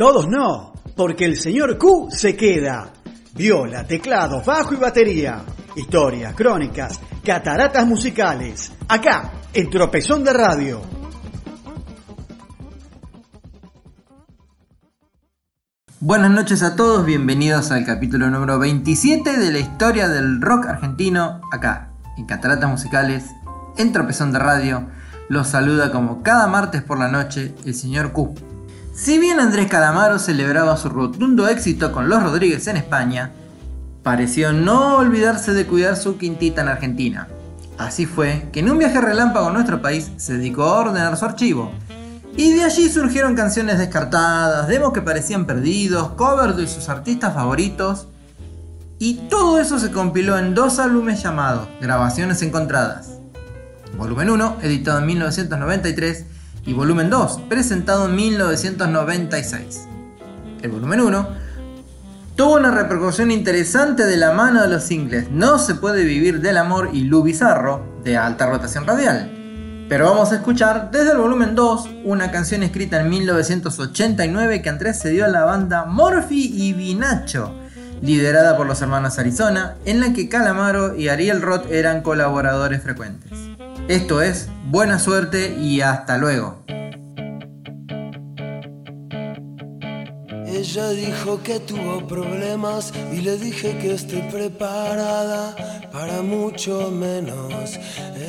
Todos no, porque el señor Q se queda. Viola, teclado, bajo y batería. Historias, crónicas, cataratas musicales. Acá, en Tropezón de Radio. Buenas noches a todos, bienvenidos al capítulo número 27 de la historia del rock argentino, acá, en Cataratas Musicales, en Tropezón de Radio. Los saluda como cada martes por la noche el señor Q. Si bien Andrés Calamaro celebraba su rotundo éxito con Los Rodríguez en España, pareció no olvidarse de cuidar su quintita en Argentina. Así fue que en un viaje relámpago a nuestro país se dedicó a ordenar su archivo. Y de allí surgieron canciones descartadas, demos que parecían perdidos, covers de sus artistas favoritos. Y todo eso se compiló en dos álbumes llamados Grabaciones Encontradas. Volumen 1, editado en 1993, y volumen 2, presentado en 1996. El volumen 1 tuvo una repercusión interesante de la mano de los singles No se puede vivir del amor y Lu Bizarro, de alta rotación radial. Pero vamos a escuchar desde el volumen 2 una canción escrita en 1989 que antecedió a la banda Morphy y Vinacho, liderada por los hermanos Arizona, en la que Calamaro y Ariel Roth eran colaboradores frecuentes. Esto es, buena suerte y hasta luego. Ella dijo que tuvo problemas y le dije que estoy preparada para mucho menos.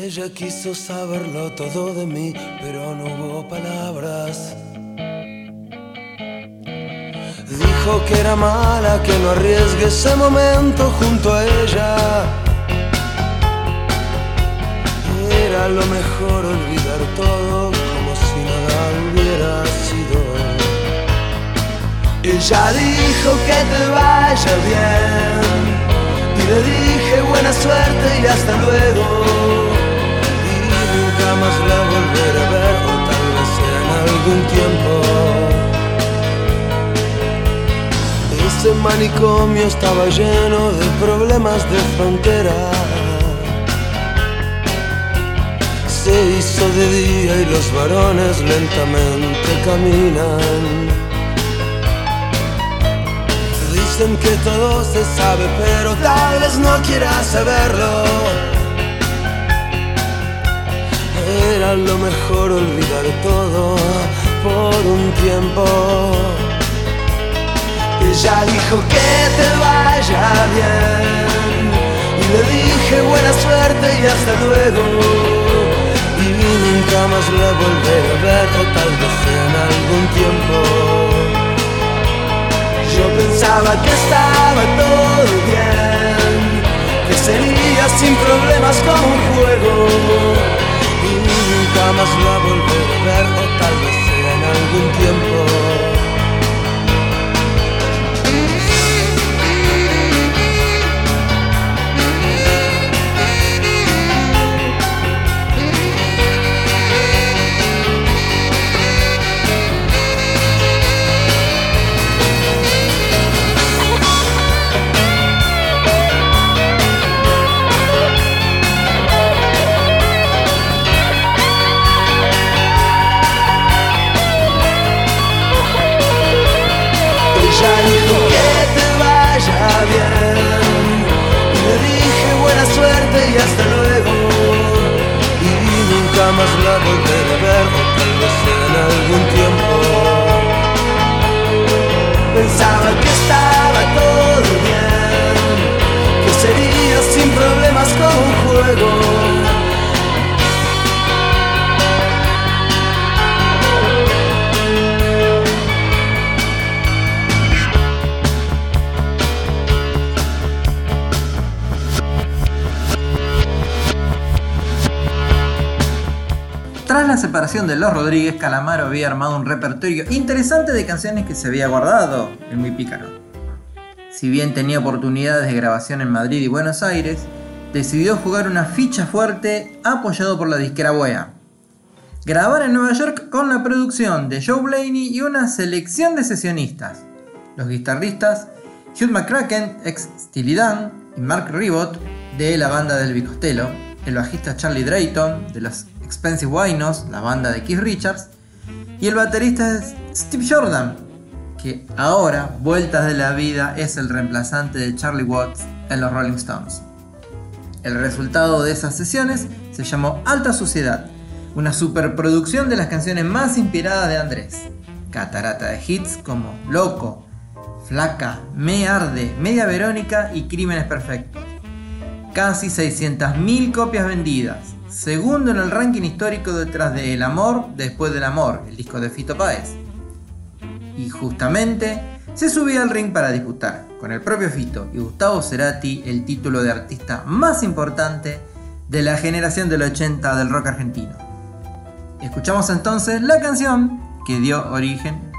Ella quiso saberlo todo de mí, pero no hubo palabras. Dijo que era mala, que no arriesgue ese momento junto a ella era lo mejor olvidar todo como si nada hubiera sido. Ella dijo que te vaya bien y le dije buena suerte y hasta luego. Y nunca más la volveré a ver o tal vez en algún tiempo. Ese manicomio estaba lleno de problemas de frontera se hizo de día y los varones lentamente caminan. Dicen que todo se sabe, pero tal vez no quieras saberlo. Era lo mejor olvidar todo por un tiempo. Ella dijo que te vaya bien. Y le dije buena suerte y hasta luego nunca más la volveré a ver o tal vez en algún tiempo. Yo pensaba que estaba todo bien, que sería sin problemas como un juego y nunca más la volveré a ver o tal vez en algún tiempo. que estaba todo bien, que sería sin problemas como un juego. Separación de Los Rodríguez, Calamaro había armado un repertorio interesante de canciones que se había guardado en Muy Pícaro. Si bien tenía oportunidades de grabación en Madrid y Buenos Aires, decidió jugar una ficha fuerte apoyado por la disquera Boea. Grabar en Nueva York con la producción de Joe Blaney y una selección de sesionistas. Los guitarristas Hugh McCracken, ex Steely Dan, y Mark Ribot, de la banda del Bicostello, el bajista Charlie Drayton, de los Expensive Winos, la banda de Keith Richards, y el baterista es Steve Jordan, que ahora, vueltas de la vida, es el reemplazante de Charlie Watts en los Rolling Stones. El resultado de esas sesiones se llamó Alta Suciedad, una superproducción de las canciones más inspiradas de Andrés. Catarata de hits como Loco, Flaca, Me Arde, Media Verónica y Crímenes Perfectos. Casi 600.000 copias vendidas, segundo en el ranking histórico detrás de El Amor después del Amor, el disco de Fito Páez. Y justamente se subía al ring para disputar con el propio Fito y Gustavo Cerati el título de artista más importante de la generación del 80 del rock argentino. Escuchamos entonces la canción que dio origen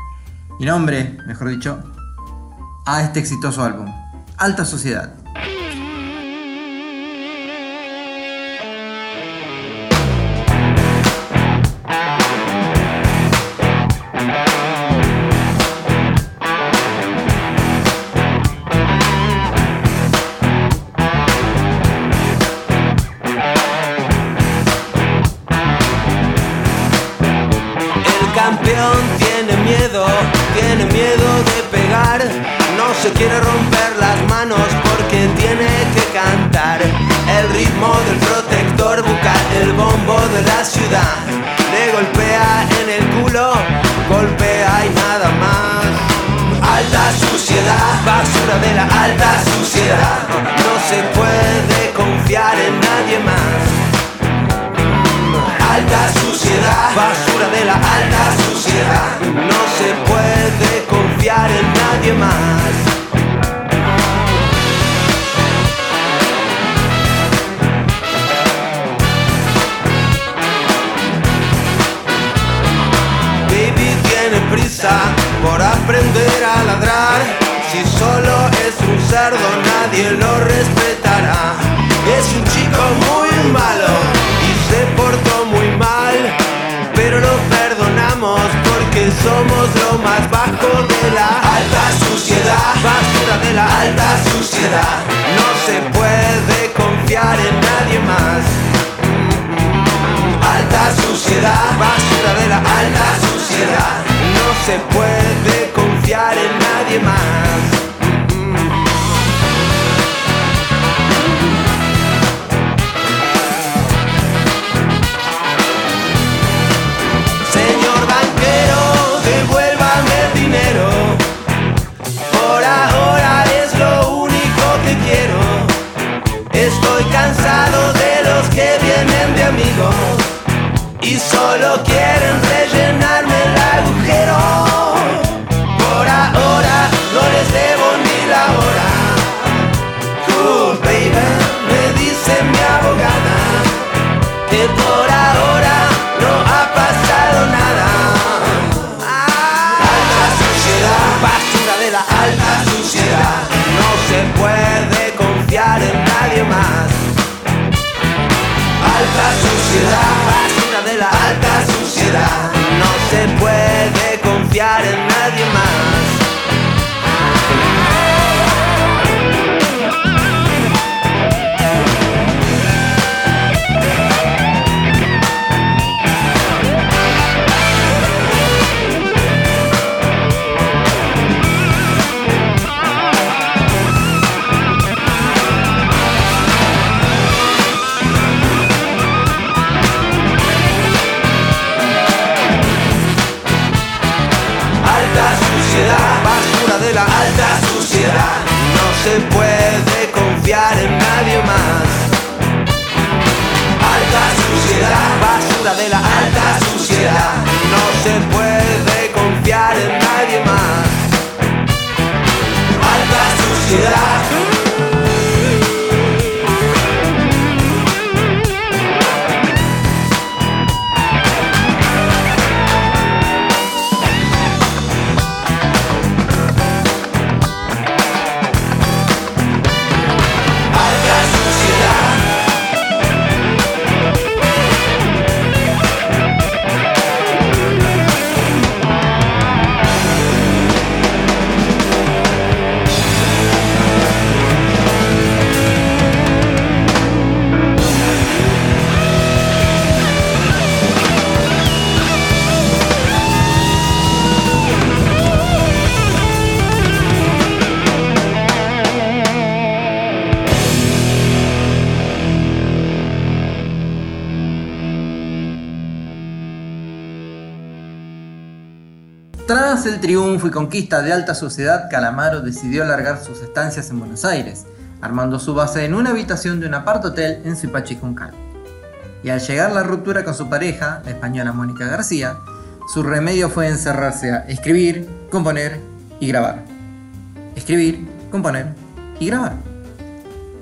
y nombre, mejor dicho, a este exitoso álbum, Alta Sociedad. Ritmo del protector bucal, el bombo de la ciudad. Le golpea en el culo, golpea y nada más. Alta suciedad, basura de la alta suciedad. No se puede confiar en nadie más alta suciedad, basura de la alta suciedad. No se puede confiar en nadie más. Lo más bajo de la alta suciedad, basura de la alta suciedad. No se puede confiar en nadie más. Alta suciedad, basura de la alta suciedad. No se puede confiar en nadie más. Puede confiar en nadie de la alta suciedad. No se puede confiar en nadie más. Alta suciedad. Tras el triunfo y conquista de alta sociedad, Calamaro decidió alargar sus estancias en Buenos Aires, armando su base en una habitación de un apart hotel en Suipachi Juncal. Y al llegar la ruptura con su pareja, la española Mónica García, su remedio fue encerrarse a escribir, componer y grabar. Escribir, componer y grabar.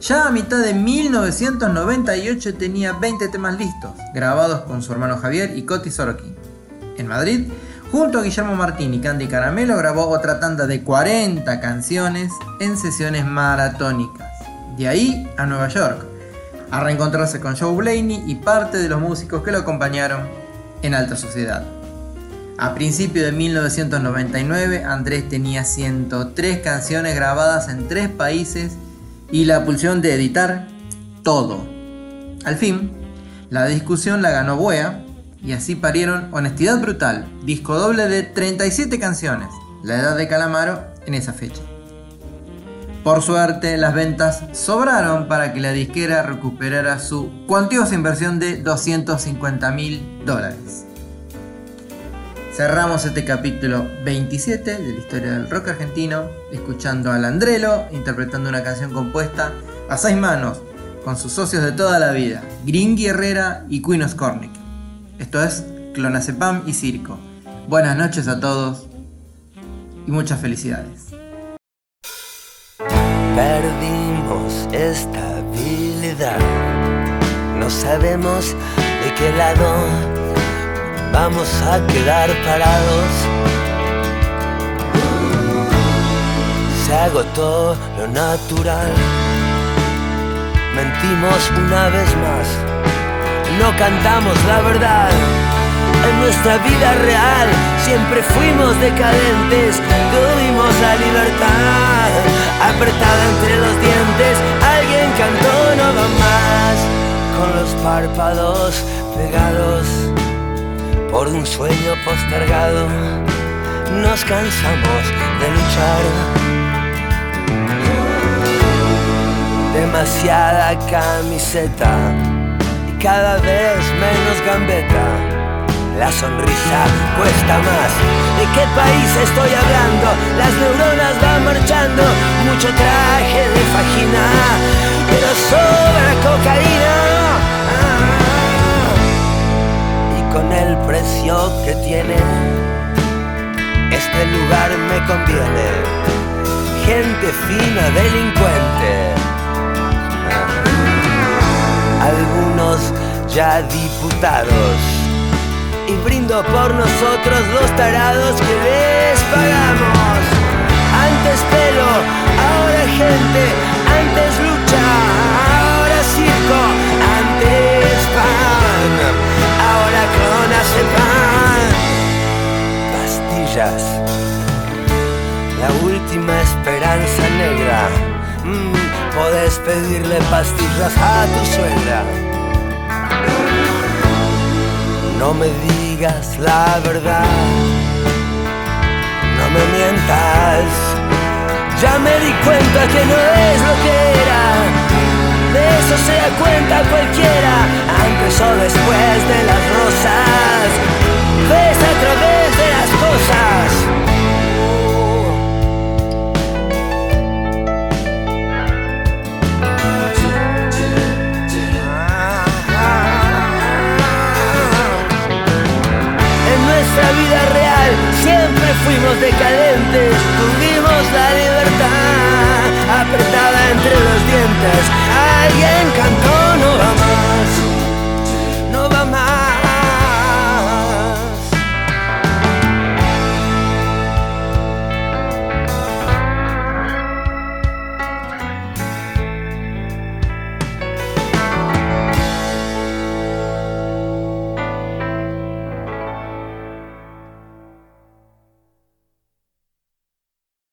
Ya a mitad de 1998 tenía 20 temas listos, grabados con su hermano Javier y Coti Sorokin. En Madrid, junto a Guillermo Martín y Candy Caramelo, grabó otra tanda de 40 canciones en sesiones maratónicas. De ahí a Nueva York, a reencontrarse con Joe Blaney y parte de los músicos que lo acompañaron en Alta Sociedad. A principios de 1999, Andrés tenía 103 canciones grabadas en tres países y la pulsión de editar todo. Al fin, la discusión la ganó Buea y así parieron Honestidad Brutal, disco doble de 37 canciones, la edad de Calamaro en esa fecha. Por suerte, las ventas sobraron para que la disquera recuperara su cuantiosa inversión de 250 mil dólares. Cerramos este capítulo 27 de la historia del rock argentino, escuchando al Andrelo interpretando una canción compuesta a seis manos con sus socios de toda la vida, Gringy Herrera y Queen Oscornick. Esto es Clonacepam y Circo. Buenas noches a todos y muchas felicidades. Perdimos estabilidad, no sabemos de qué lado vamos a quedar parados. Se agotó lo natural, mentimos una vez más, no cantamos la verdad. En nuestra vida real siempre fuimos decadentes, tuvimos la libertad apretada entre los dientes, alguien cantó no va más, con los párpados pegados por un sueño postergado, nos cansamos de luchar. Demasiada camiseta cada vez menos gambeta. La sonrisa cuesta más. ¿De qué país estoy hablando? Las neuronas van marchando. Mucho traje de fajina, pero sobra cocaína con el precio que tiene. Este lugar me conviene. Gente fina, delincuente. Algunos ya diputados. Y brindo por nosotros los tarados que les pagamos. Antes pelo, ahora gente, antes lucha, ahora circo, podés pedirle pastillas a tu suegra. No me digas la verdad, no me mientas. Ya me di cuenta que no es lo que era de eso se da cuenta